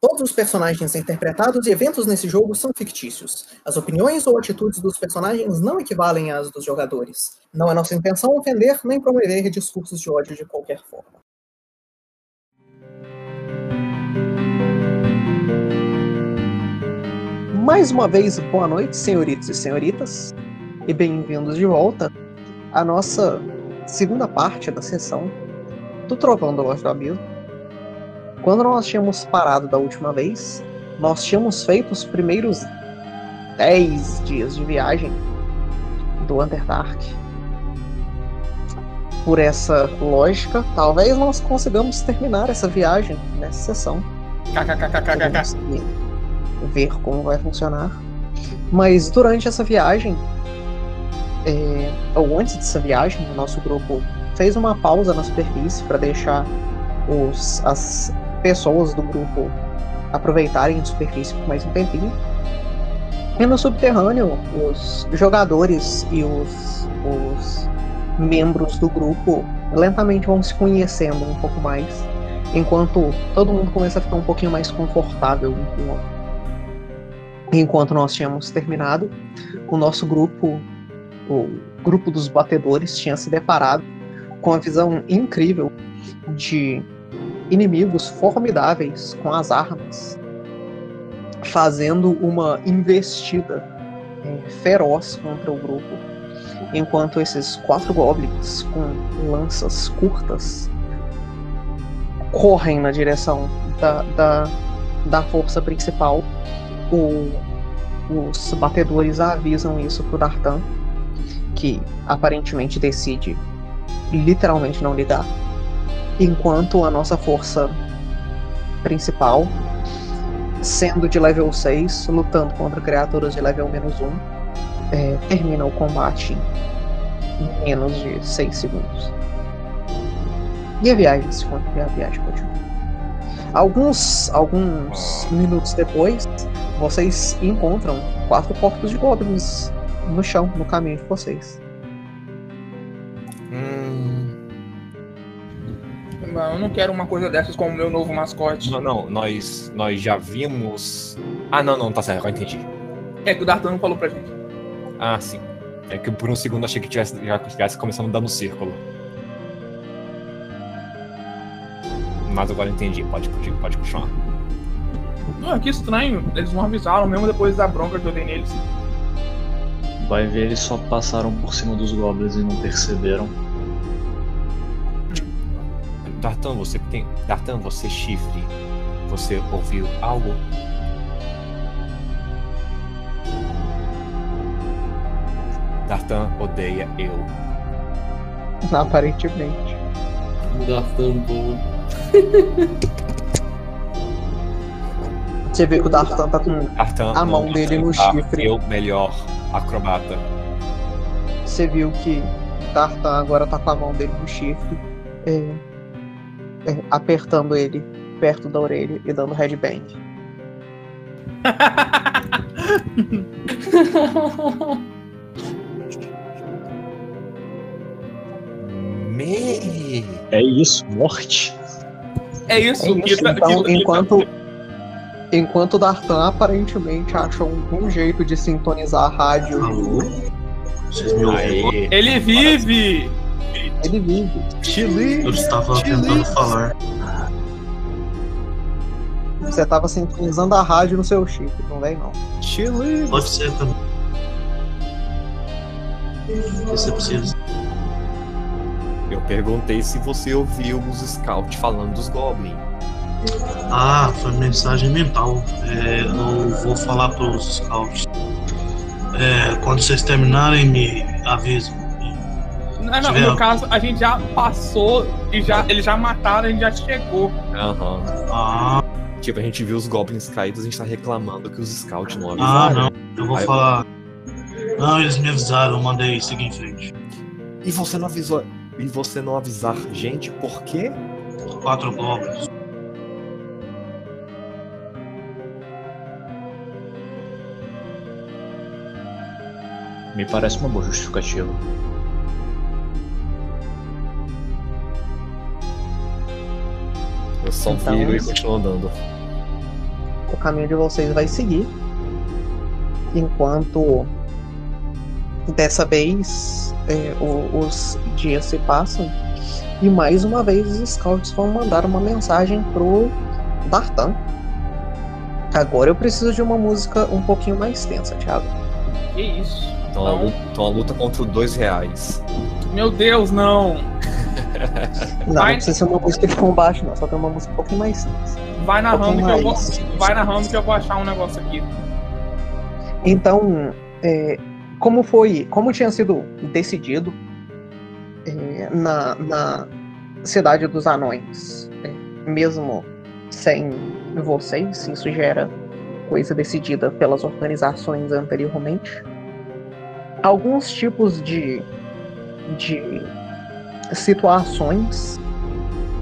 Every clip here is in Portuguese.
Todos os personagens interpretados e eventos nesse jogo são fictícios. As opiniões ou atitudes dos personagens não equivalem às dos jogadores. Não é nossa intenção ofender nem promover discursos de ódio de qualquer forma. Mais uma vez, boa noite, senhoritos e senhoritas, e bem-vindos de volta à nossa segunda parte da sessão do Trovão do Loja do Abismo quando nós tínhamos parado da última vez, nós tínhamos feito os primeiros 10 dias de viagem do Underdark. Por essa lógica, talvez nós consigamos terminar essa viagem nessa sessão. KKKKKK. Ver como vai funcionar. Mas durante essa viagem, é, ou antes dessa viagem, o nosso grupo fez uma pausa na superfície para deixar os, as pessoas do grupo aproveitarem a superfície por mais um tempinho. E no subterrâneo, os jogadores e os, os membros do grupo lentamente vão se conhecendo um pouco mais, enquanto todo mundo começa a ficar um pouquinho mais confortável um com o outro. Enquanto nós tínhamos terminado, o nosso grupo, o grupo dos batedores, tinha se deparado com a visão incrível de inimigos formidáveis com as armas, fazendo uma investida é, feroz contra o grupo, enquanto esses quatro goblins com lanças curtas correm na direção da, da, da força principal. O, os batedores avisam isso pro Dartan, que aparentemente decide literalmente não ligar enquanto a nossa força principal, sendo de level 6, lutando contra criaturas de level menos 1, é, termina o combate em menos de 6 segundos. E a viagem se continua, a viagem continua. Alguns, alguns minutos depois, vocês encontram quatro corpos de goblins no chão, no caminho de vocês. Eu não quero uma coisa dessas como meu novo mascote. Não, não, nós, nós já vimos. Ah, não, não, tá certo, eu entendi. É que o D'Artagnan falou pra gente. Ah, sim. É que por um segundo achei que tivesse, já tivesse começando a dar no círculo. Mas agora entendi, pode, pode, pode continuar. Não, que estranho, eles não avisaram mesmo depois da bronca que eu dei neles. Vai ver, eles só passaram por cima dos goblins e não perceberam. Dartan, você tem. Dartan, você chifre. Você ouviu algo? Dartan odeia eu. Aparentemente. Dartan boa. Você vê que o Dartan tá com Dartan a mão não dele no tá chifre. Eu melhor acrobata. Você viu que Dartan agora tá com a mão dele no chifre, é, apertando ele perto da orelha e dando headbang. Me. É isso, morte. É isso, É isso, então, enquanto, enquanto o Dartan aparentemente achou um jeito de sintonizar a rádio, Alô? Vocês me ouviram? Aê. Ele vive! Ele vive. Eu estava tentando falar. Você tava sintonizando a rádio no seu chifre, não vem não. Chile. Pode ser também. Você precisa. Eu perguntei se você ouviu os scouts falando dos goblins. Ah, foi mensagem mental. É, eu vou falar para os scouts. É, quando vocês terminarem, me avisem. Não, não, no caso, a gente já passou e já, eles já mataram, a gente já chegou. Aham. Ah, Tipo, a gente viu os goblins caídos, a gente tá reclamando que os scouts não ah avisaram. não. Eu vou Aí- falar. Não, eles me avisaram, eu mandei seguir em frente. E você não avisou. E você não avisar gente, por quê? Quatro goblins. Me parece uma boa justificativa. Eu só Então, viro e isso. continuo andando. o caminho de vocês vai seguir. Enquanto dessa vez é, o- os dias se passam e mais uma vez os scouts vão mandar uma mensagem pro Dartan. Agora eu preciso de uma música um pouquinho mais tensa, Thiago. Que isso? Então, a Não. luta, então a luta contra dois reais. Meu Deus, não. Não, Vai- não precisa ser uma música de combate, não. Só que é uma música um pouquinho mais. Vai narrando que eu vou. Vai narrando que eu vou achar um negócio aqui. Então, é, como foi, como tinha sido decidido é, na, na cidade dos anões, é, mesmo sem vocês, isso já era coisa decidida pelas organizações anteriormente. Alguns tipos de, de situações,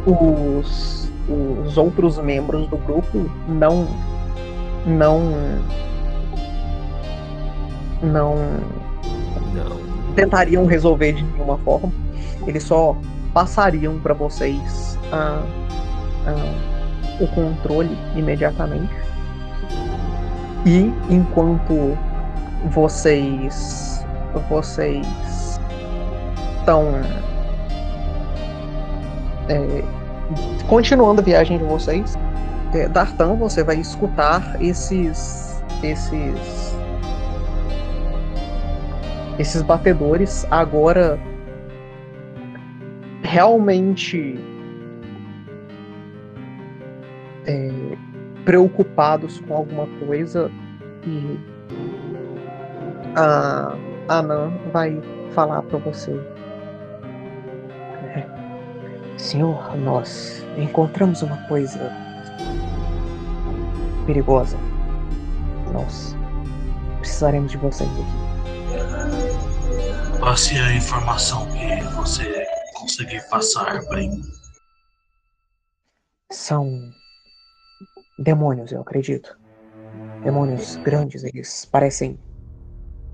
os, os outros membros do grupo não não não Não. tentariam resolver de nenhuma forma. Eles só passariam para vocês a- a- o controle imediatamente. E enquanto vocês vocês estão é, continuando a viagem de vocês, é, Dartan, você vai escutar esses esses esses batedores agora realmente é, preocupados com alguma coisa e a Anan vai falar para você. Senhor, nós encontramos uma coisa perigosa. Nós precisaremos de vocês aqui. Passe a informação que você conseguir passar para mim. São demônios, eu acredito. Demônios grandes, eles parecem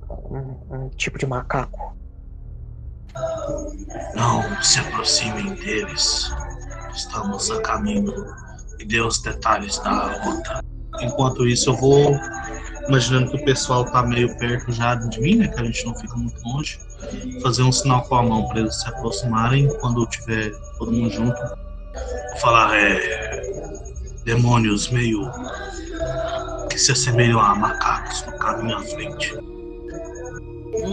um, um tipo de macaco. Não se aproximem deles. Estamos a caminho e dê os detalhes da rota. Enquanto isso, eu vou imaginando que o pessoal tá meio perto já de mim, né? Que a gente não fica muito longe. Fazer um sinal com a mão para eles se aproximarem. Quando tiver todo mundo junto, vou falar é, demônios meio que se assemelham a macacos no caminho à frente.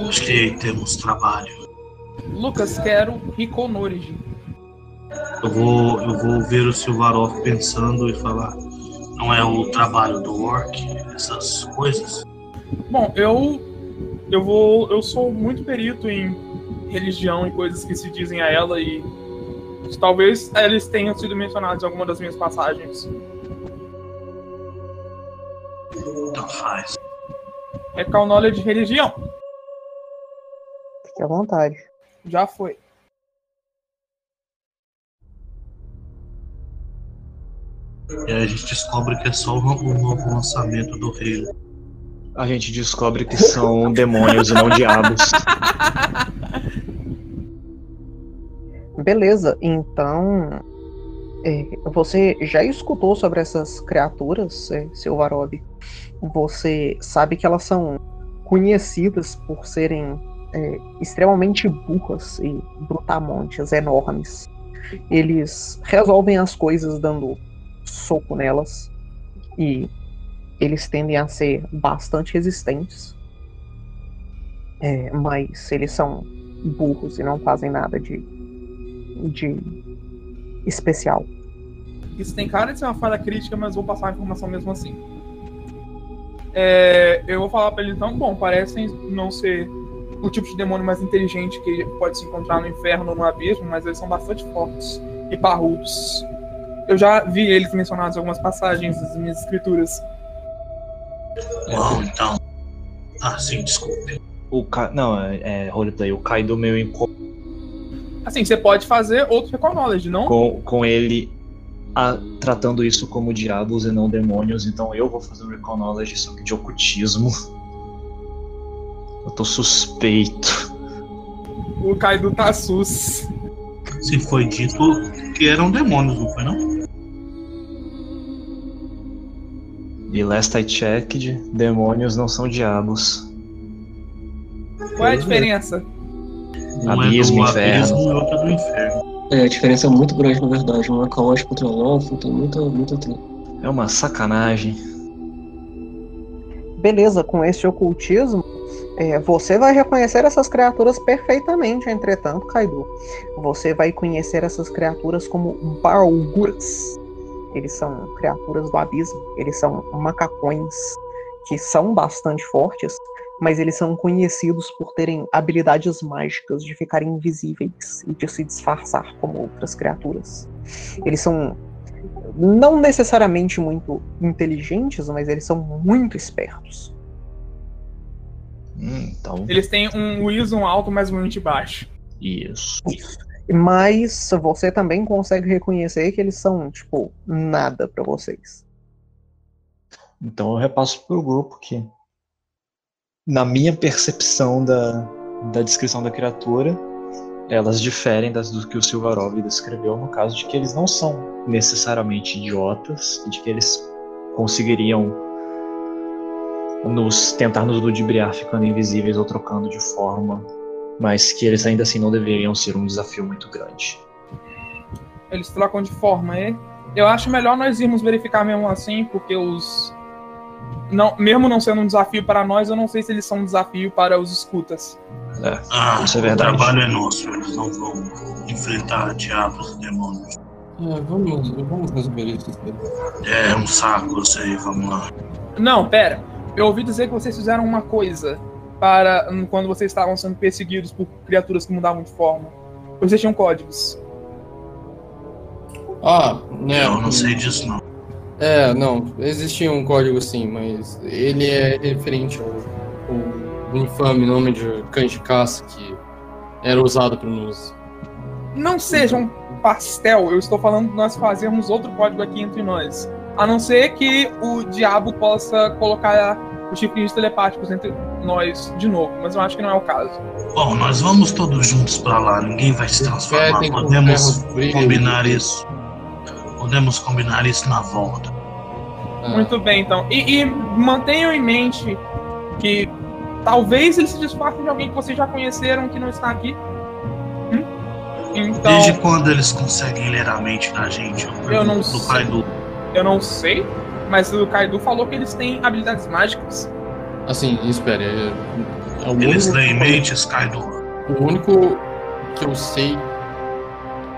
Acho que temos trabalho. Lucas, quero Riconorigi. Eu vou, eu vou ver o Silvarov pensando e falar. Não é o trabalho do orc, essas coisas? Bom, eu eu vou eu sou muito perito em religião e coisas que se dizem a ela e talvez eles tenham sido mencionados em alguma das minhas passagens. Então faz. Recall knowledge de religião. Fique à vontade. Já foi. E aí a gente descobre que é só o o novo lançamento do Halo. A gente descobre que são demônios e não diabos. Beleza, então. é, você já escutou sobre essas criaturas, é, seu Varob? Você sabe que elas são conhecidas por serem é, extremamente burras e brutamontes enormes. Eles resolvem as coisas dando soco nelas e eles tendem a ser bastante resistentes. É, mas eles são burros e não fazem nada de de especial. Isso tem cara de ser uma falha crítica, mas vou passar a informação mesmo assim. É, eu vou falar pra ele então, bom, parecem não ser o tipo de demônio mais inteligente que pode se encontrar no inferno ou no abismo, mas eles são bastante fortes e parrudos. Eu já vi eles mencionados em algumas passagens das minhas escrituras. Bom, então. Ah, sim, desculpe. O Ka... Não, é, é roleplay. O Kaido meu encontro Assim, você pode fazer outro recall knowledge, não? com, com ele a- tratando isso como diabos e não demônios. Então eu vou fazer um Recall Knowledge, só que de ocultismo. Eu tô suspeito. O Kaido tá sus. Se foi dito que eram demônios, não foi não? E last I checked, demônios não são diabos. Qual é a diferença? Um Abismo, é do inferno. abismo e outro é do inferno. É, a diferença é muito grande, na verdade. Um é caótico contra lawful, tem muita, muita treta. É uma sacanagem. Beleza, com esse ocultismo, é, você vai reconhecer essas criaturas perfeitamente, entretanto, Kaido. Você vai conhecer essas criaturas como Barguras. Eles são criaturas do abismo, eles são macacões que são bastante fortes, mas eles são conhecidos por terem habilidades mágicas de ficarem invisíveis e de se disfarçar como outras criaturas. Eles são não necessariamente muito inteligentes, mas eles são muito espertos. Hum, então, Eles têm um Wisdom alto, mas um int baixo. isso. Mas você também consegue reconhecer que eles são, tipo, nada pra vocês. Então eu repasso pro grupo que, na minha percepção da, da descrição da criatura, elas diferem das do que o Silvarov descreveu, no caso de que eles não são necessariamente idiotas, e de que eles conseguiriam nos tentar nos ludibriar ficando invisíveis ou trocando de forma, mas que eles ainda assim não deveriam ser um desafio muito grande. Eles trocam de forma, é? Eu acho melhor nós irmos verificar mesmo assim, porque os. Não, mesmo não sendo um desafio para nós, eu não sei se eles são um desafio para os escutas. Ah, Isso é o verdade. trabalho é nosso, eles não vão enfrentar diabos e demônios. É, vamos, vamos resolver isso. É um saco, eu sei, vamos lá. Não, pera. Eu ouvi dizer que vocês fizeram uma coisa para hum, quando vocês estavam sendo perseguidos por criaturas que mudavam de forma. Vocês tinham códigos. Ah, né. Eu não sei disso não. É, não, existia um código sim, mas ele é referente ao, ao infame nome de cães de caça que era usado para nos. Não seja um pastel, eu estou falando de nós fazermos outro código aqui entre nós. A não ser que o diabo possa colocar os chifrinhos telepáticos entre nós de novo, mas eu acho que não é o caso. Bom, nós vamos todos juntos pra lá, ninguém vai se transformar. Com Podemos combinar isso. Podemos combinar isso na volta. Ah, Muito bem, então. E, e mantenham em mente que talvez eles se disfarcem de alguém que vocês já conheceram que não está aqui. Hum? Então, Desde quando eles conseguem ler a mente da gente? Eu não do sei. Kaido. eu não sei, mas o Kaido falou que eles têm habilidades mágicas. Assim, espere. É, é o, Eles único, leem mentes, Kaido. o único que eu sei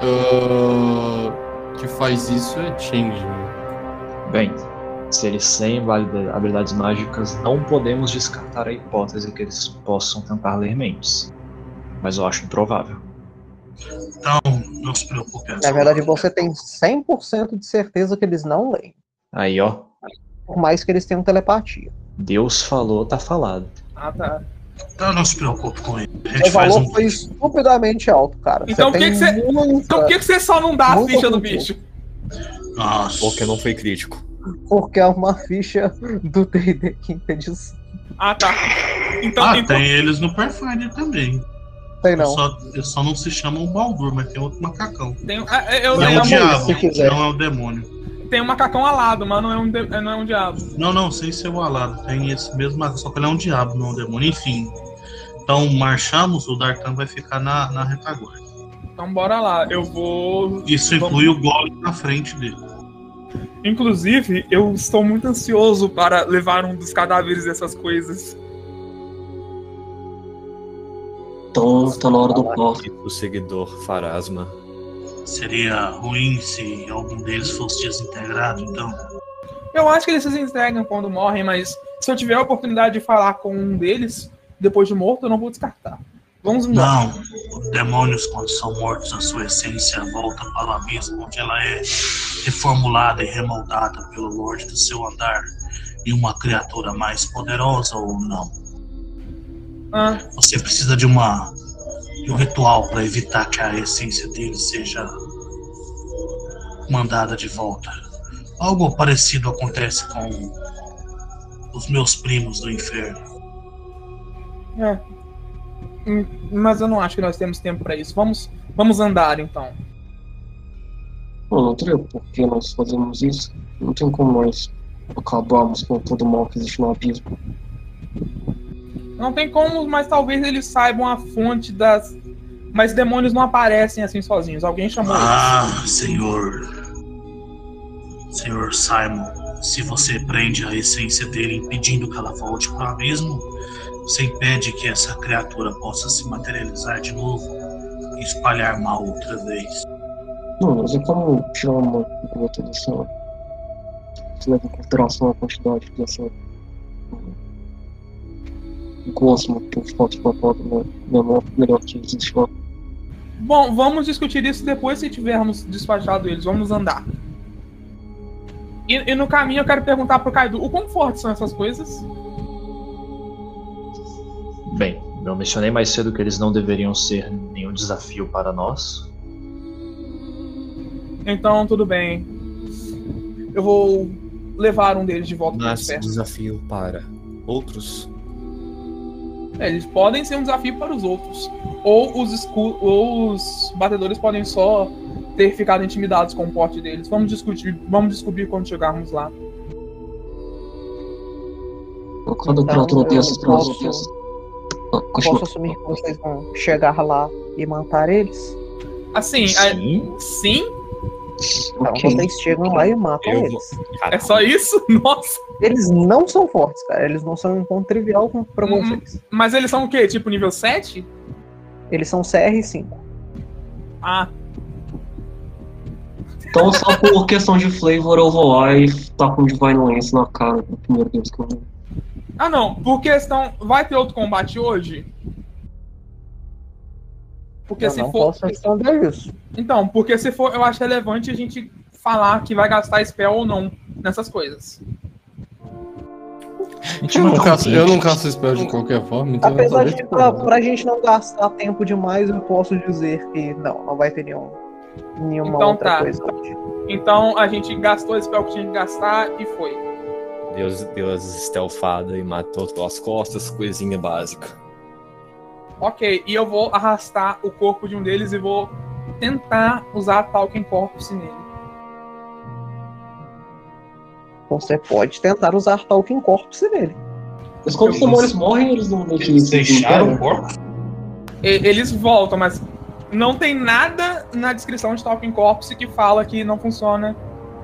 ah, que faz isso é Change. Bem, se eles têm habilidades mágicas, não podemos descartar a hipótese que eles possam tentar ler mentes. Mas eu acho improvável. Então, não se preocupe. Na verdade, você tem 100% de certeza que eles não leem. Aí, ó, Por mais que eles tenham telepatia. Deus falou, tá falado. Ah, tá. Então não se preocupe com ele. O valor um. foi estupidamente alto, cara. Então por que você- muita- Então que, que você só não dá a ficha do bicho? Nossa. Porque não foi crítico. Porque é uma ficha do D&D quinta edição. Ah, tá. Então, Ah, então tem eles no Pathfinder também. Tem não. Só, eles só não se chamam Baldur, mas tem outro macacão. tem, ah, eu, Não é eu, o diabo, não é o demônio. Tem um macacão alado, mas não é um, de- não é um diabo. Não, não, sem ser o alado. Tem esse mesmo macacão, só que ele é um diabo, não é um demônio. Enfim. Então marchamos, o Dartan vai ficar na, na retaguarda. Então bora lá. Eu vou. Isso inclui o Golem na frente dele. Inclusive, eu estou muito ansioso para levar um dos cadáveres dessas coisas. Então tá na hora do pó. O seguidor Farasma. Seria ruim se algum deles fosse desintegrado, então. Eu acho que eles se entregam quando morrem, mas se eu tiver a oportunidade de falar com um deles depois de morto, eu não vou descartar. Vamos embora. Não, os demônios, quando são mortos, a sua essência volta para o abismo, onde ela é reformulada e remoldada pelo Lorde do seu andar em uma criatura mais poderosa ou não. Ah, Você precisa de uma de um ritual para evitar que a essência dele seja mandada de volta. Algo parecido acontece com os meus primos do inferno. é. Hum, Mas eu não acho que nós temos tempo para isso. Vamos, vamos andar então. Bom, não teria por que nós fazemos isso. Não tem como nós acabarmos com todo o mal que existe no abismo. Não tem como, mas talvez eles saibam a fonte das. Mas demônios não aparecem assim sozinhos. Alguém chamou Ah, senhor. Senhor Simon, se você prende a essência dele impedindo que ela volte para o abismo, você impede que essa criatura possa se materializar de novo e espalhar mal outra vez. Não, mas é como tirar uma gota dessa. Você leva em consideração a quantidade dessa. Gosmo que os para né? Menor, melhor que existe lá. Bom, vamos discutir isso depois se tivermos despachado eles. Vamos andar. E, e no caminho eu quero perguntar pro Kaido, o quão fortes são essas coisas? Bem, eu mencionei mais cedo que eles não deveriam ser nenhum desafio para nós. Então, tudo bem. Eu vou levar um deles de volta para Mas perto. desafio para outros. É, eles podem ser um desafio para os outros. Ou os, ou os batedores podem só ter ficado intimidados com o porte deles. Vamos discutir, vamos descobrir quando chegarmos lá. Cada Então, tem eu essas posso- filosofias. Continua. Posso assumir que vocês vão chegar lá e matar eles? Assim, Sim. é- sim? Então Ok. vocês chegam lá e matam Eu vou- eles. É só isso? Nossa. Eles não são fortes, cara. Eles não são um encontro trivial com- pra Hum, vocês. Mas eles são o quê? Tipo nível 7? Eles são CR5. Ah, Então, só por questão de flavor, eu vou lá e tá com Divine Lance na cara do primeiro deles que eu vi. ah não. Por questão. Vai ter outro combate hoje? Porque eu se não for. posso responder isso. Então, porque se for, eu acho relevante a gente falar que vai gastar spell ou não nessas coisas. Eu não caço, eu não caço spell de qualquer forma, então Apesar de, pra, pra gente não gastar tempo demais, eu posso dizer que não, não vai ter nenhum, nenhuma Então outra tá. coisa hoje. Então a gente gastou o spell que tinha que gastar e foi. Deus deu as stealthada e matou as costas, coisinha básica. Ok, e eu vou arrastar o corpo de um deles e vou tentar usar Talking Corpus nele. Você pode tentar usar Talking Corpse nele. Mas quando os demônios morrem, eles não meio que Eles deixaram o corpo? Eles voltam, mas não tem nada na descrição de Talking Corpus que fala que não funciona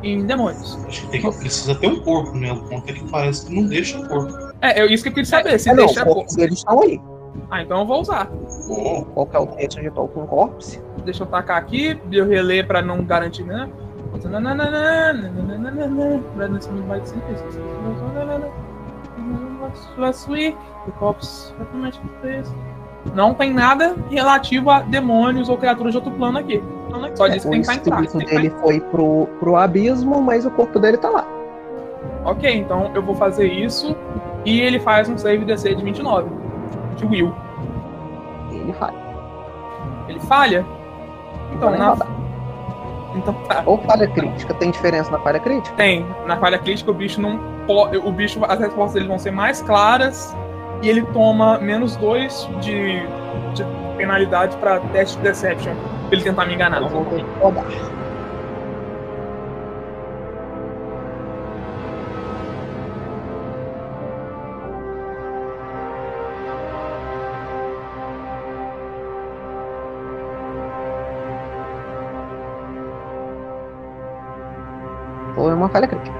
em demônios. Acho que tem que, precisa ter um corpo, né? O ponto é que parece que não deixa o corpo. É, eu, isso que eu queria saber, se não, deixa os corpos deles estão aí. Ah, então eu vou usar. Oh, Qual que é o texto de Talking Corpse? Deixa eu tacar aqui, eu reler pra não garantir, né? Last week, the cops Não tem nada relativo a demônios ou criaturas de outro plano aqui. Só diz que o tem que espírito tem que dele foi pro, pro abismo, mas o corpo dele tá lá. Ok, então eu vou fazer isso e ele faz um save DC de 29. De Will. Ele vai. Ele falha? Então, na... rodar. Então tá. Ou falha crítica. Tem diferença na falha crítica? Tem. Na falha crítica, o bicho não pode. O bicho, as respostas dele vão ser mais claras e ele toma menos dois de, de penalidade pra teste de Deception. Pra ele tentar me enganar. Eu vou ter que rodar. Uma falha crítica.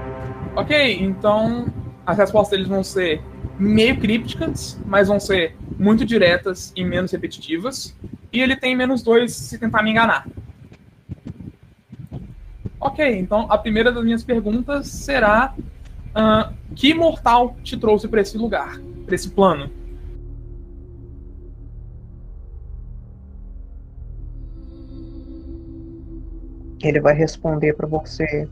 Ok, então as respostas deles vão ser meio crípticas, mas vão ser muito diretas e menos repetitivas. E ele tem menos dois se tentar me enganar. Ok, então a primeira das minhas perguntas será: ah, que mortal te trouxe para esse lugar, para esse plano? Ele vai responder pra você.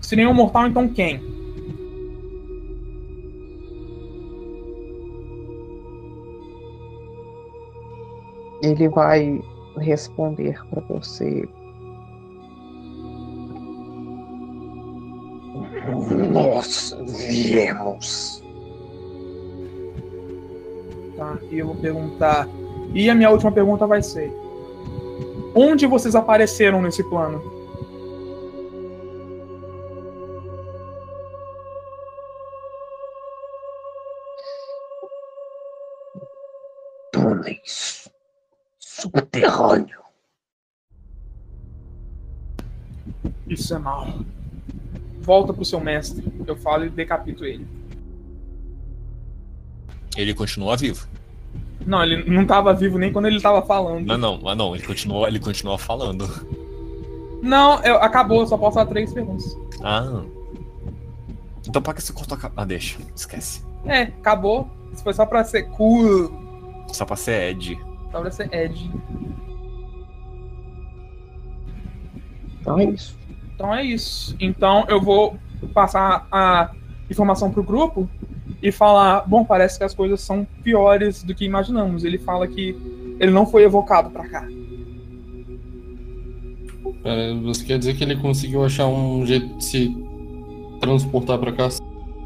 Se nenhum mortal, então quem? Ele vai responder pra você. Nós viemos. Tá. e eu vou perguntar. E a minha última pergunta vai ser: Onde vocês apareceram nesse plano? Túneis. Subterrâneo. Isso é mal. Volta pro seu mestre. Eu falo e decapito ele. Ele continua vivo. Não, ele não tava vivo nem quando ele tava falando. Não, não, mas não, ele continua, ele continua falando. Não, eu- acabou, só posso dar três perguntas. Ah. Então pra que você cortou a ca- Ah, deixa, esquece. É, acabou. Isso foi só pra ser cool. Só pra ser Ed. Só pra ser Ed. Então é isso. Então é isso. Então eu vou passar a informação pro grupo e falar, bom, parece que as coisas são piores do que imaginamos. Ele fala que ele não foi evocado pra cá. Pera, você quer dizer que ele conseguiu achar um jeito de se transportar pra cá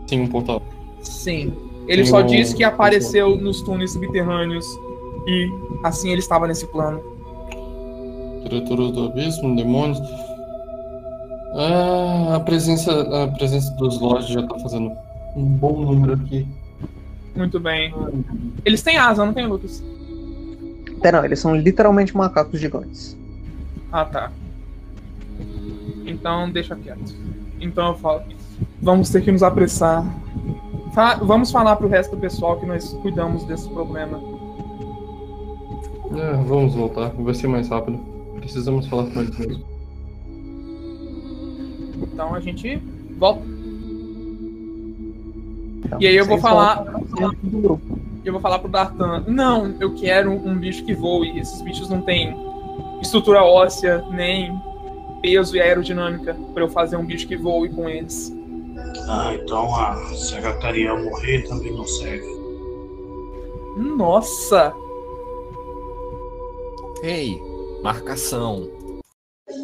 sem um portal? Sim. Ele Tem só um- disse que apareceu nos túneis subterrâneos e assim ele estava nesse plano. Criaturas do abismo, demônios. Ah, a presença, a presença dos lords já tá fazendo um bom número aqui. Muito bem. Eles têm asa, não tem, Lucas? Até não, eles são literalmente macacos gigantes. Ah, tá. Então deixa quieto. Então eu falo, vamos ter que nos apressar. Fa- vamos falar pro resto do pessoal que nós cuidamos desse problema. É, vamos voltar, vai ser mais rápido. Precisamos falar com eles mesmo. Então a gente volta. Então, E aí eu vou falar- eu vou falar pro Dartan, não, eu quero um bicho que voe. Esses bichos não têm estrutura óssea, nem peso e aerodinâmica pra eu fazer um bicho que voe com eles. Ah, então a secretaria morrer também não serve. Nossa! Ei, marcação.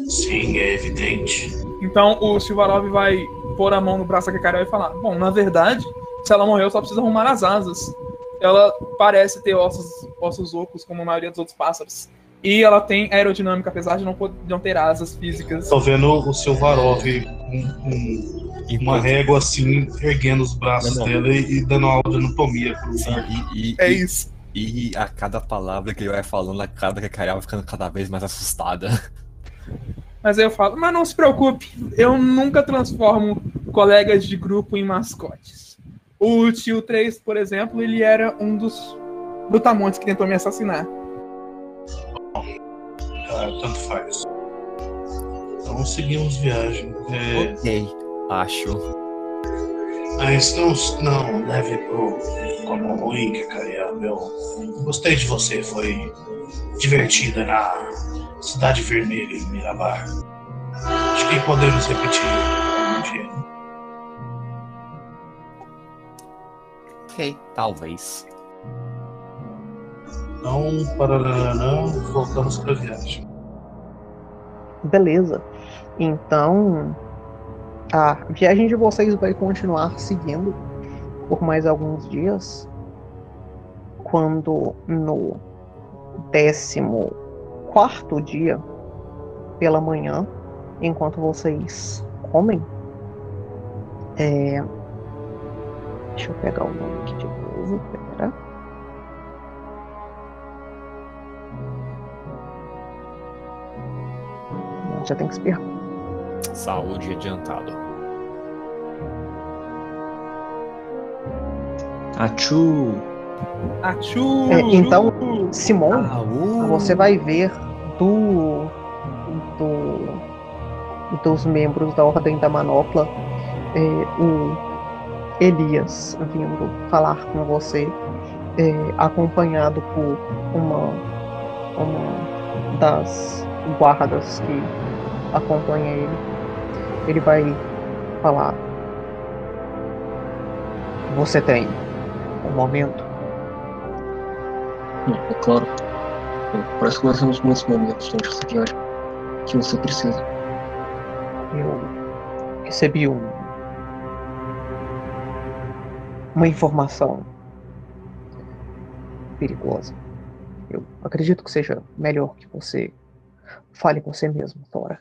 Sim, é evidente. Então o Silvarov vai pôr a mão no braço da Kakarel e falar: Bom, na verdade, se ela morreu, só precisa arrumar as asas. Ela parece ter ossos, ossos ocos, como a maioria dos outros pássaros. E ela tem aerodinâmica, apesar de não, pod- de não ter asas físicas. Tô vendo o Silvarov com um- uma Enquanto- régua assim, erguendo os braços Não, não. dela e, e dando aula de anatomia pro Sim, e, e- É e- isso. e a cada palavra que ele vai falando, a cada que a Carol vai ficando cada vez mais assustada. Mas aí eu falo: Mas não se preocupe, eu nunca transformo colegas de grupo em mascotes. O tio 3, por exemplo, ele era um dos brutamontes que tentou me assassinar. Ah, tanto faz. Então seguimos viagem. É, Ok, acho. mas não, não leve pro como ruim que caria. Eu gostei de você, foi divertida na Cidade Vermelha em Mirabar. Acho que podemos repetir um dia. Ok, talvez. Então, pararanã, voltamos para a viagem. Beleza. Então, a viagem de vocês vai continuar seguindo por mais alguns dias. Quando no décimo quarto dia, pela manhã, enquanto vocês comem, é... deixa eu pegar o nome aqui de novo, pera. Já tem que esperar. Saúde adiantado. Achu! Achu! É, então, Simon, você vai ver do, do dos membros da Ordem da Manopla é, o Elias vindo falar com você, é, acompanhado por uma, uma das guardas que acompanha ele. Ele vai falar. Você tem um momento. É claro. Parece que nós temos muitos momentos durante essa viagem que você precisa. Eu recebi um, uma informação perigosa. Eu acredito que seja melhor que você fale com você mesmo, Thora.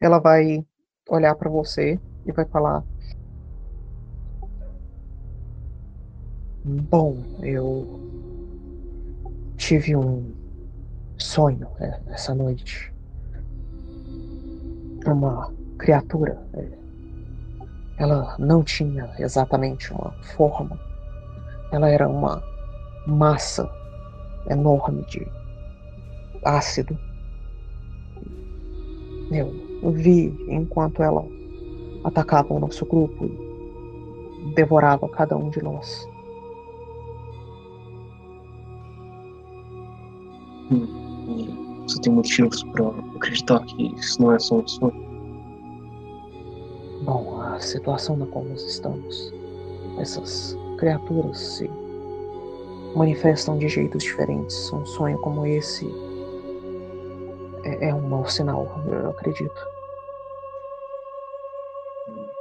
Ela vai olhar para você e vai falar: Bom, eu tive um sonho né, essa noite. Uma criatura. é, Ela não tinha exatamente uma forma. Ela era uma massa enorme de ácido. Eu vi enquanto ela atacava o nosso grupo e devorava cada um de nós. E você tem motivos para acreditar que isso não é só um sonho? A situação na qual nós estamos, essas criaturas se manifestam de jeitos diferentes. Um sonho como esse é, é um mau sinal, eu acredito.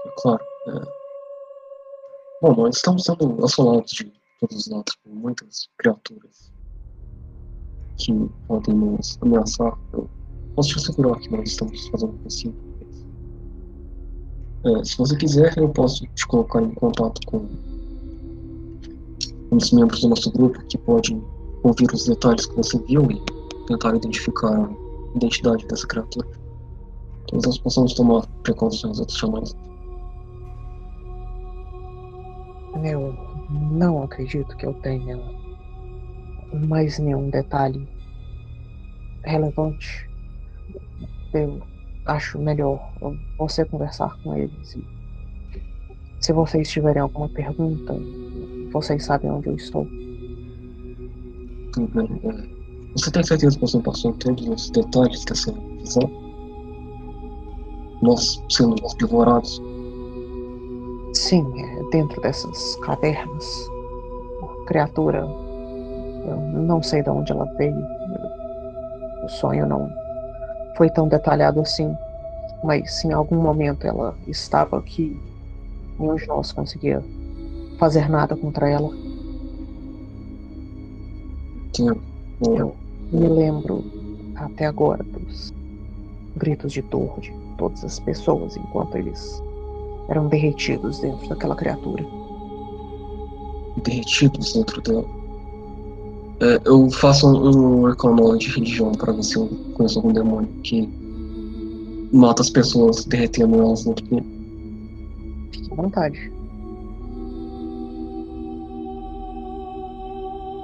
É claro. é. Bom, nós estamos sendo assolados de todos os lados por muitas criaturas que podem nos ameaçar. Eu posso te assegurar que nós estamos fazendo o possível. É, se você quiser, eu posso te colocar em contato com um dos membros do nosso grupo que pode ouvir os detalhes que você viu e tentar identificar a identidade dessa criatura. Talvez nós possamos tomar precauções de chamá-los. Eu não acredito que eu tenha mais nenhum detalhe relevante. Eu acho melhor você conversar com eles. Se vocês tiverem alguma pergunta, vocês sabem onde eu estou. Você tem certeza que você passou todos os detalhes dessa visão? Nós sendo devorados. Sim, é dentro dessas cavernas. A criatura. Eu não sei de onde ela veio. O sonho não foi tão detalhado assim. Mas em algum momento ela estava aqui. Nenhum de nós conseguia fazer nada contra ela. Entendo. Eu me lembro até agora dos gritos de dor de todas as pessoas enquanto eles eram derretidos dentro daquela criatura. derretidos dentro dela. É, eu faço um, um arcano de religião para ver se eu conheço algum demônio que mata as pessoas derretendo elas dentro dele. Fique à vontade.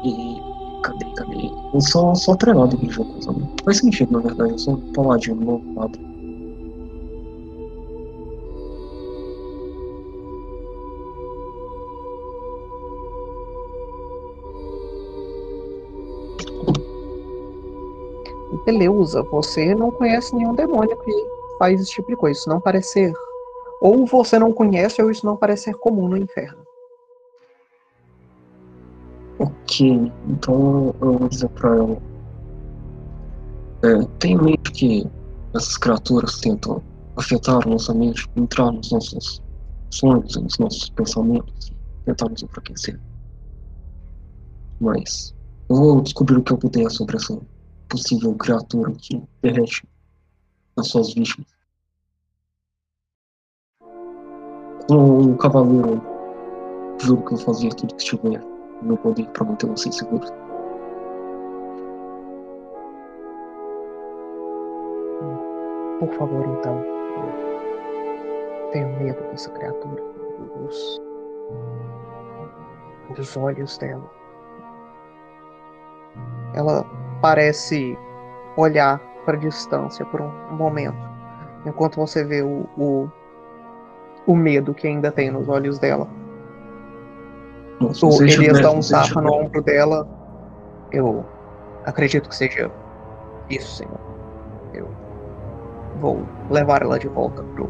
E. Cadê, cadê? Eu sou, sou treinado em religião, sabe? Faz sentido, na verdade. Eu sou um paladino, não padre. E Beleuza, você não conhece nenhum demônio que faz esse tipo de coisa. Isso não parece ser. Ou você não conhece, ou isso não parece ser comum no inferno. Ok, então eu vou dizer pra ela. É, tenha em mente que essas criaturas tentam afetar nossa mente, entrar nos nossos sonhos, nos nossos pensamentos, tentar nos enfraquecer. Mas eu vou descobrir o que eu puder sobre essa possível criatura que derrete as suas vítimas. Como um cavaleiro, juro que eu fazia tudo que estiver no meu poder para manter vocês seguros. Por favor, então. Tenho medo dessa criatura. Os, os olhos dela. Ela parece olhar para distância por um momento, enquanto você vê o, o, o medo que ainda tem nos olhos dela. Nossa, O Elias dá um tapa no ombro dela. Eu acredito que seja isso, senhor. Eu vou levar ela de volta pro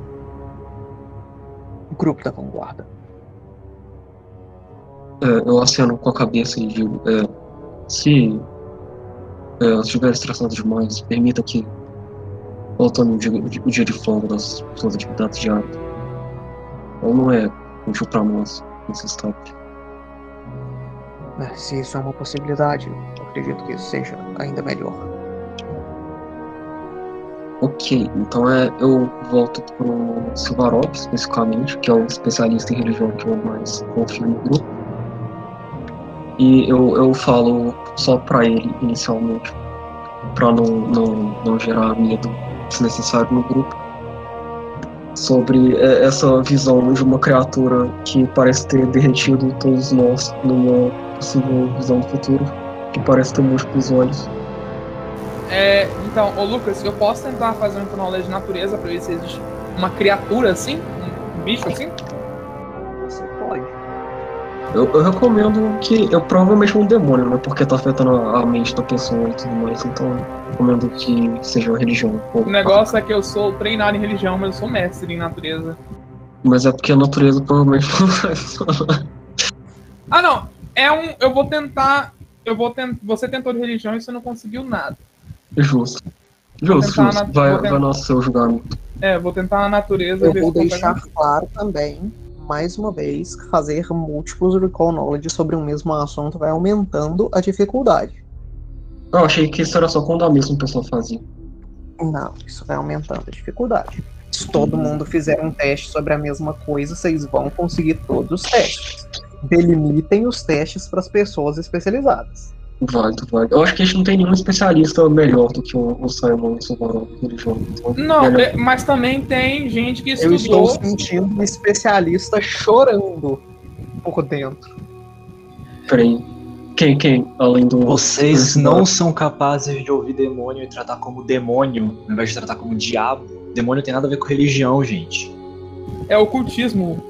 grupo da vanguarda. É, eu aceno com a cabeça e digo, é, se é, ela estiver estressada demais, permita que tome o dia, o dia de folga das suas atividades diárias. Ela não é útil para nós nesse estado. né, se isso é uma possibilidade, eu acredito que isso seja ainda melhor. Ok, então é, eu volto pro Silvarov, especificamente, que é o especialista em religião que eu mais confio no grupo. E eu, eu falo só pra ele inicialmente, pra não, não, não gerar medo desnecessário no grupo, sobre é, essa visão de uma criatura que parece ter derretido todos nós numa possível visão do futuro, que parece ter múltiplos olhos. É, então, ô Lucas, eu posso tentar fazer um knowledge de natureza pra ver se existe uma criatura assim? Um bicho assim? Eu, eu recomendo que. Eu provavelmente um demônio, né? Porque tá afetando a a mente da pessoa e tudo mais. Então, eu recomendo que seja uma religião. O negócio é que eu sou treinado em religião, mas eu sou mestre em natureza. Mas é porque a natureza provavelmente não vai funcionar. Ah, não. É um. Eu vou tentar. Eu vou tentar. Você tentou de religião e você não conseguiu nada. Justo. Justo, justo. na- Vai, tentar- vai no seu julgamento. É, vou tentar na natureza Eu ver vou se deixar claro também, mais uma vez, fazer múltiplos recall knowledge sobre um mesmo assunto vai aumentando a dificuldade. Eu achei que isso era só quando a mesma pessoa fazia. Não, isso vai aumentando a dificuldade. Se todo mundo fizer um teste sobre a mesma coisa, vocês vão conseguir todos os testes. Delimitem os testes para as pessoas especializadas. Válido, válido. Eu acho que a gente não tem nenhum especialista melhor do que o, o Simon Silvarov em religião. Então, Não, melhor. é, mas também tem gente que Eu estou estudou. sentindo um especialista chorando por dentro. Peraí. Quem, quem? Além do. Vocês do- não são capazes de ouvir demônio e tratar como demônio, ao invés de tratar como diabo. Demônio tem nada a ver com religião, gente. É ocultismo.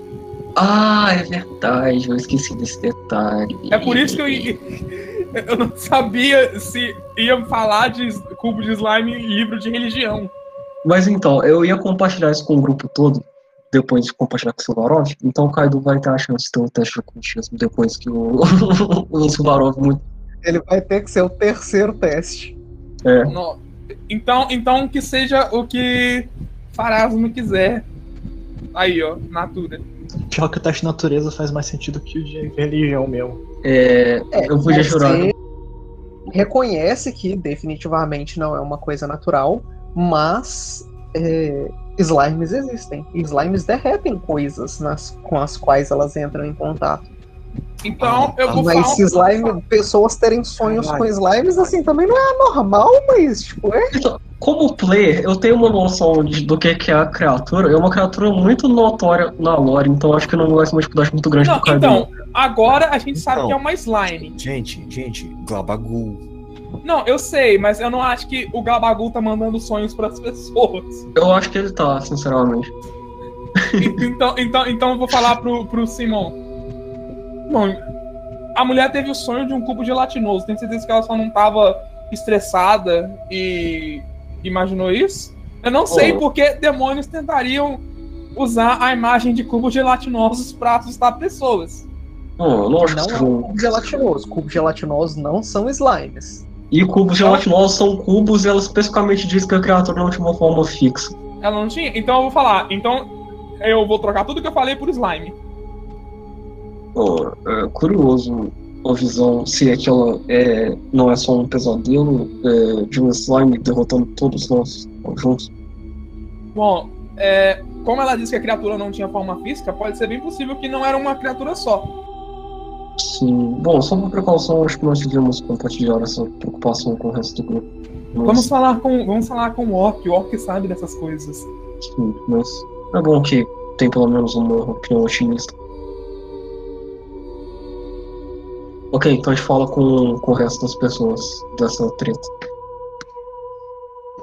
Ah, é verdade. Eu esqueci desse detalhe. É por isso que eu, eu não sabia se iam falar de cubo de slime em livro de religião. Mas então, eu ia compartilhar isso com o grupo todo, depois de compartilhar com o Silvarov. Então o Kaido vai ter a chance de ter o teste de ocultismo depois que o, o Silvarov muito. Ele vai ter que ser o terceiro teste. É. Não. Então, então que seja o que Farasmo quiser. Aí, ó, Natura. Pior que o teste de natureza faz mais sentido que o de religião mesmo. É, eu podia jurar. Você reconhece que definitivamente não é uma coisa natural, mas é, slimes existem. E Slimes derretem coisas nas, com as quais elas entram em contato. Então, eu vou Mas falar. se slime, pessoas terem sonhos Caralho. com slimes, assim, também não é normal, mas, tipo, é. Como player, eu tenho uma noção de- do que, que é a criatura. É uma criatura muito notória na lore, então acho que não vai ser uma dificuldade muito grande Não, pro então, agora a gente sabe Então. que é uma slime. Gente, gente, Glabagul. Não, eu sei, mas eu não acho que o Gabagu tá mandando sonhos pras pessoas. Eu acho que ele tá, sinceramente. Então, então, então eu vou falar pro, pro Simon. Bom, a mulher teve o sonho de um cubo gelatinoso. Tenho certeza que ela só não tava estressada e imaginou isso? Eu não sei Oh. porque demônios tentariam usar a imagem de cubos gelatinosos pra assustar pessoas. Não, eu não acho Não que é um cubo gelatinoso. Cubos gelatinosos não são slimes. E cubos gelatinosos são cubos e ela especificamente diz que a criatura não tinha uma forma fixa. Ela não tinha? Então eu vou falar. Então eu vou trocar tudo que eu falei por slime. É curioso a visão, se aquela é, não é só um pesadelo é, de um slime derrotando todos nós juntos. Bom, é, como ela disse que a criatura não tinha forma física, pode ser bem possível que não era uma criatura só. Sim. Bom, só por precaução, acho que nós devíamos compartilhar essa preocupação com o resto do grupo. Mas, Vamos falar com, vamos falar com o Orc, o Orc sabe dessas coisas. sim, mas é bom que tem pelo menos uma opinião otimista. Ok, então a gente fala com, com o resto das pessoas dessa treta.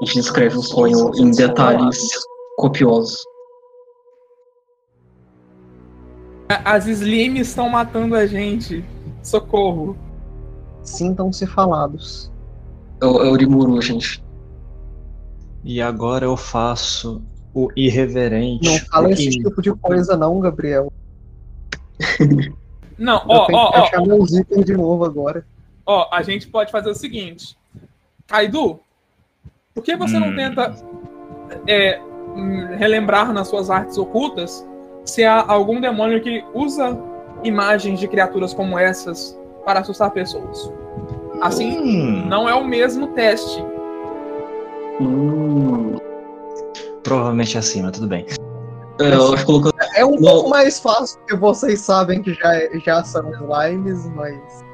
A gente descreve o sonho em detalhes copiosos. As Slimes estão matando a gente. Socorro. Sintam-se falados. É o, é o Rimuru, gente. E agora eu faço o irreverente. Não fala esse tipo de coisa, não, Gabriel. Não, ó, tenho ó, que ó, achar meus itens de novo agora. ó, a gente pode fazer o seguinte. Kaidu, por que você não Hum. tenta é, relembrar nas suas artes ocultas se há algum demônio que usa imagens de criaturas como essas para assustar pessoas. Assim, Hum, não é o mesmo teste. Hum. Provavelmente é assim, mas tudo bem. É, eu acho que colocando. É um Não. pouco mais fácil, porque vocês sabem que já, já são slimes, mas.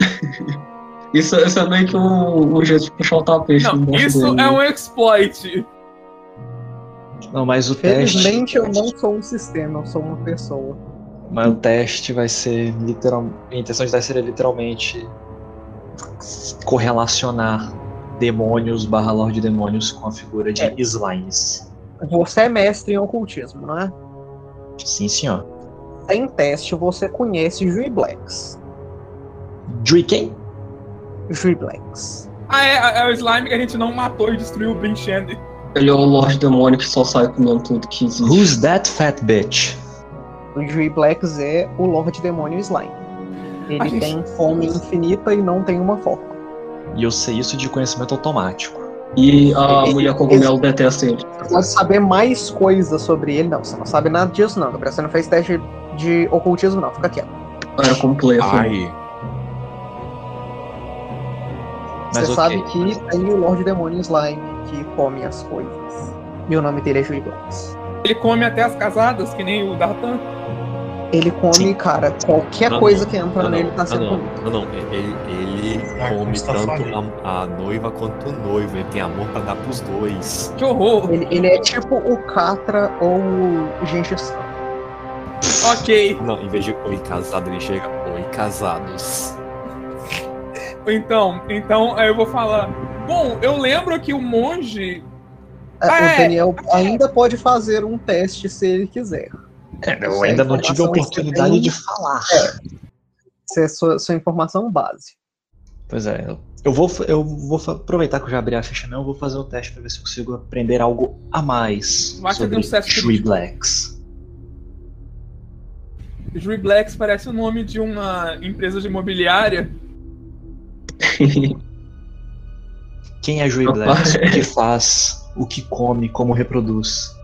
Isso, isso é meio que um, um jeito de puxar o tapete. Não, isso dele. é um exploit. Não, mas o teste. Felizmente eu não sou um sistema, eu sou uma pessoa. Mas o teste vai ser literal. A intenção de teste seria literalmente correlacionar demônios barra Lorde Demônios com a figura de É. slimes. Você é mestre em ocultismo, não é? Sim, senhor. Sem teste, você conhece Jui Blacks. Drake? Jui Blacks. Ah, é, é o slime que a gente não matou e destruiu o Brinchand. Ele é o Lorde Demônio que só sai comendo tudo que existe. Who's that fat bitch? O Jui Blacks é o Lorde Demônio Slime. Ele gente- tem fome infinita e não tem uma forma. E eu sei isso de conhecimento automático. E a Ele- mulher cogumelo detesta ele. Você pode saber mais coisas sobre ele. Não, você não sabe nada disso, não. Gabriel. Você não fez teste de ocultismo, não. Fica quieto. Era. Ai, Mas você ok. sabe que tem o Lorde Demônio Slime que come as coisas. E o nome dele é Blacks. Ele come até as casadas, que nem o Dartan. Ele come, Sim. cara, qualquer Não, coisa não. que entra não, nele tá sendo não, comido. não, não, ele, ele Ah, come tanto a, a noiva quanto o noivo. Ele tem amor pra dar pros dois. Que horror. Ele, ele é tipo o Catra ou o Gengis. Ok. Não, em vez de oi casado, ele chega oi casados. Então, então aí eu vou falar. Bom, eu lembro que o monge. É, Ah, o é. Daniel ainda pode fazer um teste se ele quiser. É, eu ainda não tive a oportunidade de falar. Essa é a sua, sua informação base. Pois é, eu- eu vou, eu vou aproveitar que eu já abri a ficha, não, eu vou fazer um teste pra ver se eu consigo aprender algo a mais sobre um Shui crítico. Blacks. Jui Blacks parece o nome de uma empresa de imobiliária. Quem é Rapaz. Blacks? O que faz? O que come? Como reproduz?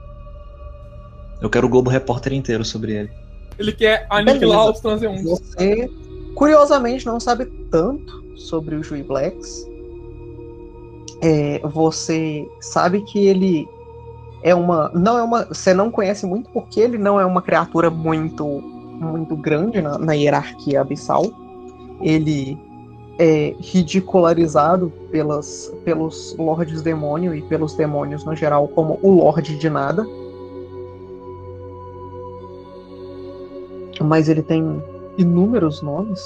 Eu quero o Globo Repórter inteiro sobre ele. Ele quer aniquilar Beleza. os transeuntes. Você, curiosamente, não sabe tanto sobre o Jui Blacks. É, você sabe que ele é uma. Não é uma. Você não conhece muito porque ele não é uma criatura muito, muito grande na, na hierarquia abissal. Ele é ridicularizado pelas, pelos Lordes Demônio e pelos demônios no geral como o Lorde de Nada. Mas ele tem inúmeros nomes,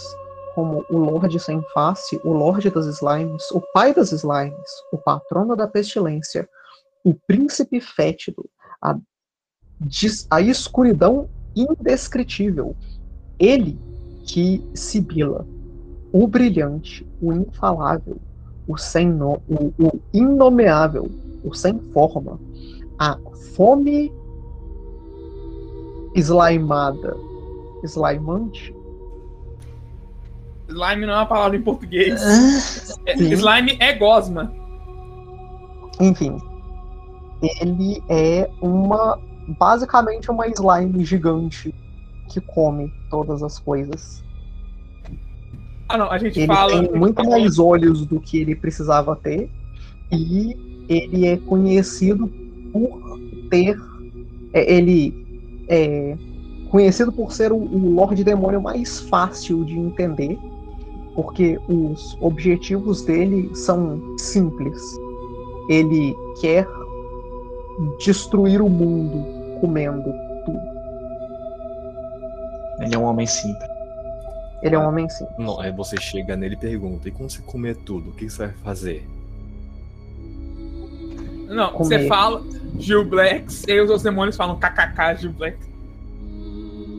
como o Lorde Sem Face, o Lorde das Slimes, o Pai das Slimes, o Patrono da Pestilência, o Príncipe Fétido, a, a escuridão indescritível. Ele que Sibila, o Brilhante, o Infalável, o Sem no, o, o Inomeável, o Sem Forma, a Fome Slimada, Slimante, Slime não é uma palavra em português. É- Sim. slime é gosma. Enfim, ele é uma basicamente uma slime gigante que come todas as coisas. Ah, não, a gente Ele fala. tem muito mais olhos do que ele precisava ter e ele é conhecido por ter é, ele é conhecido por ser o, o Lorde Demônio mais fácil de entender, porque os objetivos dele são simples. Ele quer destruir o mundo comendo tudo. Ele é um homem simples. Ele é um homem simples. Não, aí você chega nele e pergunta: e quando você comer tudo, o que você vai fazer? Não, Comer. você fala Gil Blacks, e os outros demônios falam kkk Gil Black.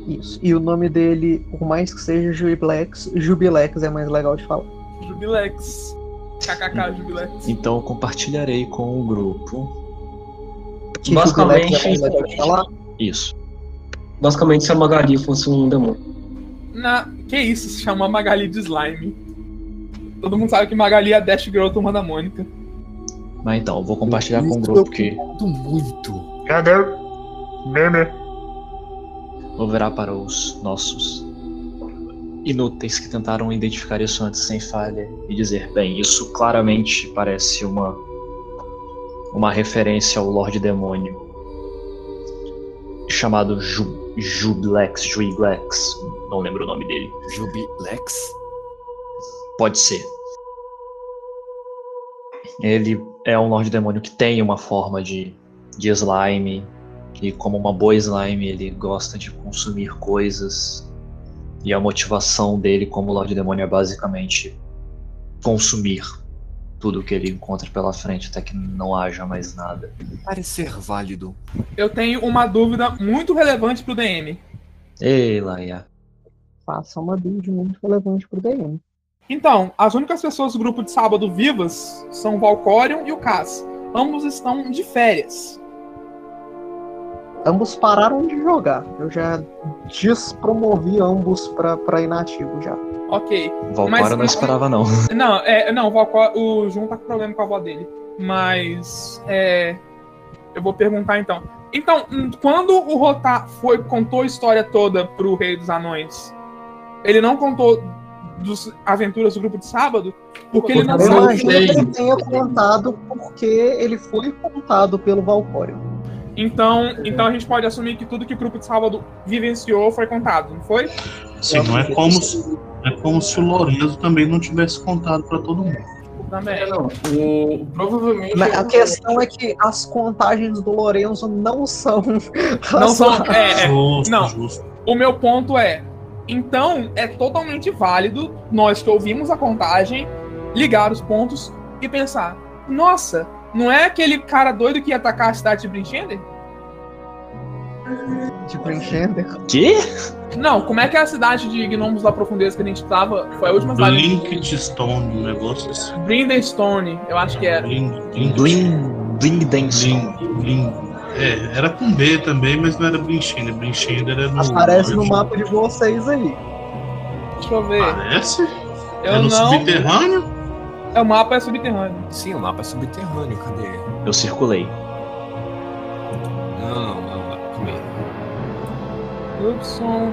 Isso. E o nome dele, por mais que seja Jubilex, Jubilex é mais legal de falar. Jubilex. KKK Jubilex. Então eu compartilharei com o grupo. Que Basicamente- Jubilex é mais legal de falar. Isso. Basicamente, se a Magali fosse um demônio. Na... Que isso? Se chama Magali de Slime. Todo mundo sabe que Magali é a Dash Girl turma da Mônica. Mas então, eu vou compartilhar com o grupo eu que concordo muito. Cadê? Meme. Vou virar para os nossos inúteis que tentaram identificar isso antes sem falha e dizer, bem, isso claramente parece uma uma referência ao Lorde Demônio chamado Ju, Jublex, Juiglex, não lembro o nome dele. Jubilex? Pode ser. Ele é um Lorde Demônio que tem uma forma de, de slime, e como uma boa slime, ele gosta de consumir coisas. E a motivação dele como Lorde Demônio é basicamente consumir tudo que ele encontra pela frente até que não haja mais nada. Parecer válido. Eu tenho uma dúvida muito relevante pro DM. Ei, Laia. Faça uma build muito relevante pro DM. Então, as únicas pessoas do grupo de sábado vivas são o Valcorion e o Cass. Ambos estão de férias. Ambos pararam de jogar. Eu já despromovi ambos pra, pra inativo já. Ok. Valcora não esperava, não. Não, é, não, o, Valcor, o Jun tá com problema com a avó dele. Mas. É, eu vou perguntar então. Então, quando o Rotar foi, contou a história toda pro Rei dos Anões, ele não contou das aventuras do grupo de sábado? Porque ele não Eu Não sabe. imagino sei. que ele tenha contado porque ele foi contado pelo Valcório. Então, então a gente pode assumir que tudo que o grupo de sábado vivenciou foi contado, não foi? Assim, não é como se, é como se o Lorenzo também não tivesse contado pra todo mundo. Também. É, não. O, provavelmente. Mas a questão é que as contagens do Lorenzo não são. Não são. É, é. justo, não. justo. O meu ponto é, então é totalmente válido nós que ouvimos a contagem ligar os pontos e pensar: nossa, não é aquele cara doido que ia atacar a cidade de Brinchender? de Brinchender. Quê? Não, como é que é a cidade de Gnomos da Profundeza que a gente tava? Foi a última cidade. Blink Stone, um negócio assim. Brindenstone, eu acho que era. Blink, Blink. É, era com B também, mas não era Brinchender. Brinchender era no. Aparece no mapa de vocês aí. Deixa eu ver. Parece? Eu é no não. subterrâneo? É, o mapa é subterrâneo. Sim, o mapa é subterrâneo, cadê? Eu circulei. Não, não, não, não. Calma aí. Upson.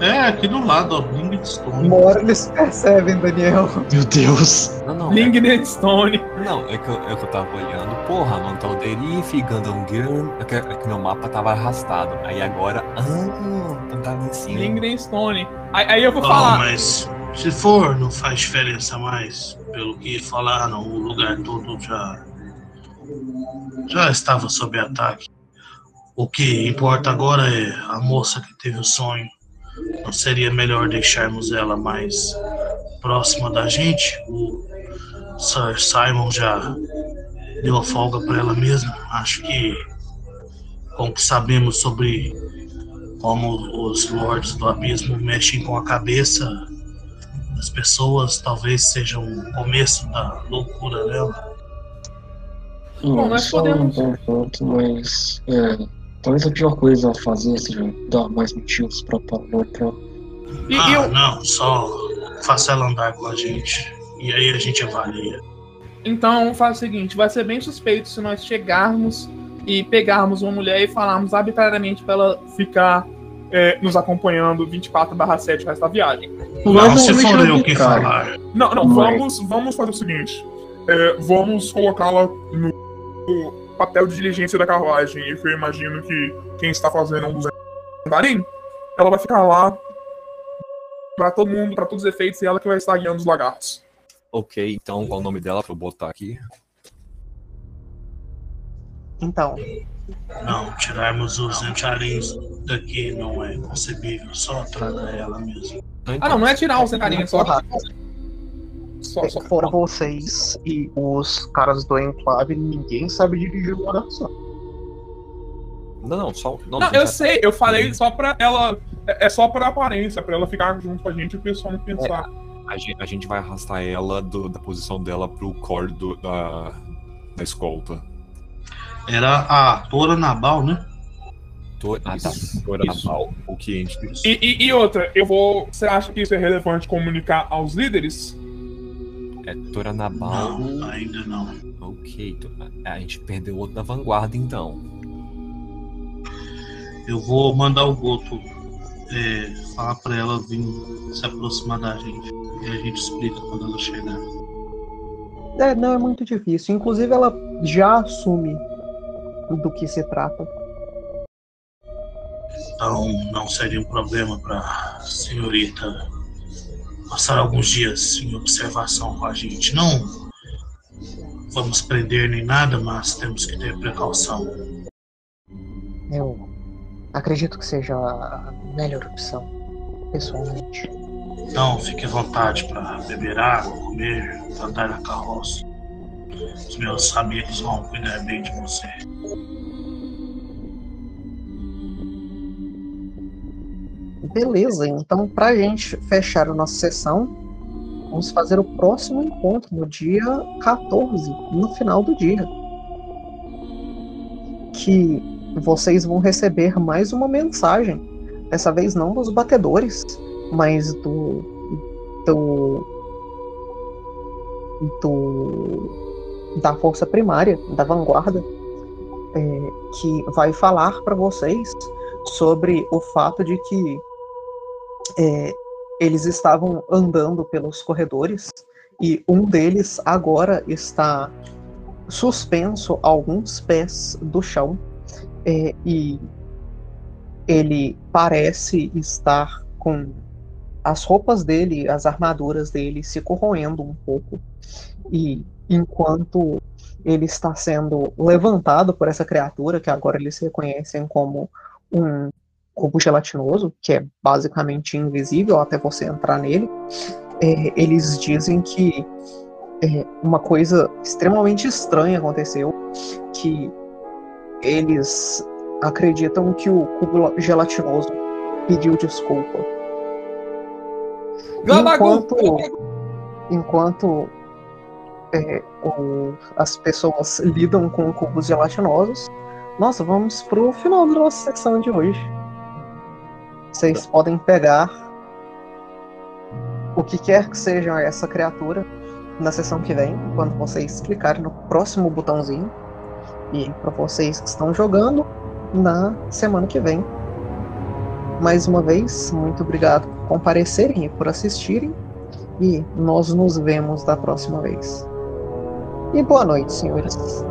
É, aqui do lado, ó. Stone. Uma hora eles percebem, Daniel. Meu Deus. Não, não. É, não, é que, eu, é que eu tava olhando. Porra, Mantalderif, Gandangirn. É que, é que meu mapa tava arrastado. Aí agora. Ah, então tava em cima. Lingdenstone. Aí, aí eu vou falar. mas se for, não faz diferença mais. Pelo que falaram, o lugar todo já. Já estava sob ataque. O que importa agora é a moça que teve o sonho. Não seria melhor deixarmos ela mais próxima da gente? O Sir Simon já deu a folga para ela mesma. Acho que, com o que sabemos sobre como os lords do abismo mexem com a cabeça das pessoas, talvez seja o começo da loucura dela. Bom, nós podemos- um bom ponto, mas é, talvez a pior coisa a fazer seja dar mais motivos pra Paula pra. E, e ah, eu, não, só faça ela andar com a gente. E aí a gente avalia. Então, faz o seguinte: vai ser bem suspeito se nós chegarmos e pegarmos uma mulher e falarmos arbitrariamente pra ela ficar é, nos acompanhando 24/7 o resto da viagem. Não, se for eu que Cara, falar. Não, não, Mas- vamos, vamos fazer o seguinte: é, vamos colocá-la no papel de diligência da carruagem. E que eu imagino que quem está fazendo um dos andarim, ela vai ficar lá pra todo mundo, pra todos os efeitos, e ela que vai estar guiando os lagartos. Ok, então qual o nome dela pra eu botar aqui? Então, Não, tirarmos os antiarins daqui não é concebível. Só traga ela mesmo. Ah, não, não é tirar os andarim, é só. só, só. fora vocês e os caras do Enclave, ninguém sabe dirigir uma oração. Não, não, só. Não, Não, eu já- sei, eu falei só pra ela. É é só pra aparência, pra ela ficar junto com a gente e o pessoal não pensar. A gente, a gente vai arrastar ela do- da posição dela pro core do- da, da escolta. Era a Tora Nabal, né? Tô, ah, tá. Tora. Nabal, o que a gente. E, e- e outra, eu vou. Você acha que isso é relevante comunicar aos líderes? É Tora Nabal. Não, ainda não. Ok, a gente perdeu outro da vanguarda então. Eu vou mandar o Goto é, falar pra ela vir se aproximar da gente. E a gente explica quando ela chegar. É, não é muito difícil. Inclusive, ela já assume do que se trata. Então não seria um problema pra senhorita passar alguns dias em observação com a gente. Não vamos prender nem nada, mas temos que ter precaução. Eu acredito que seja a melhor opção, pessoalmente. Então fique à vontade para beber água, comer, andar na carroça. Os meus amigos vão cuidar bem de você. Beleza, então pra gente fechar a nossa sessão, vamos fazer o próximo encontro no dia 14, no final do dia. Que vocês vão receber mais uma mensagem. Dessa vez não dos batedores, mas do. do. do da força primária, da vanguarda, é, que vai falar para vocês sobre o fato de que é, eles estavam andando pelos corredores e um deles agora está suspenso a alguns pés do chão é, e ele parece estar com as roupas dele, as armaduras dele se corroendo um pouco e enquanto ele está sendo levantado por essa criatura que agora eles reconhecem como um cubo gelatinoso, que é basicamente invisível até você entrar nele, é, eles dizem que é, uma coisa extremamente estranha aconteceu, que eles acreditam que o cubo gelatinoso pediu desculpa. Enquanto, enquanto é, o, as pessoas lidam com cubos gelatinosos, nossa, vamos pro final da nossa secção de hoje. Vocês podem pegar o que quer que seja essa criatura na sessão que vem, quando vocês clicarem no próximo botãozinho. E para vocês que estão jogando, na semana que vem. Mais uma vez, muito obrigado por comparecerem e por assistirem. E nós nos vemos da próxima vez. E boa noite, senhores.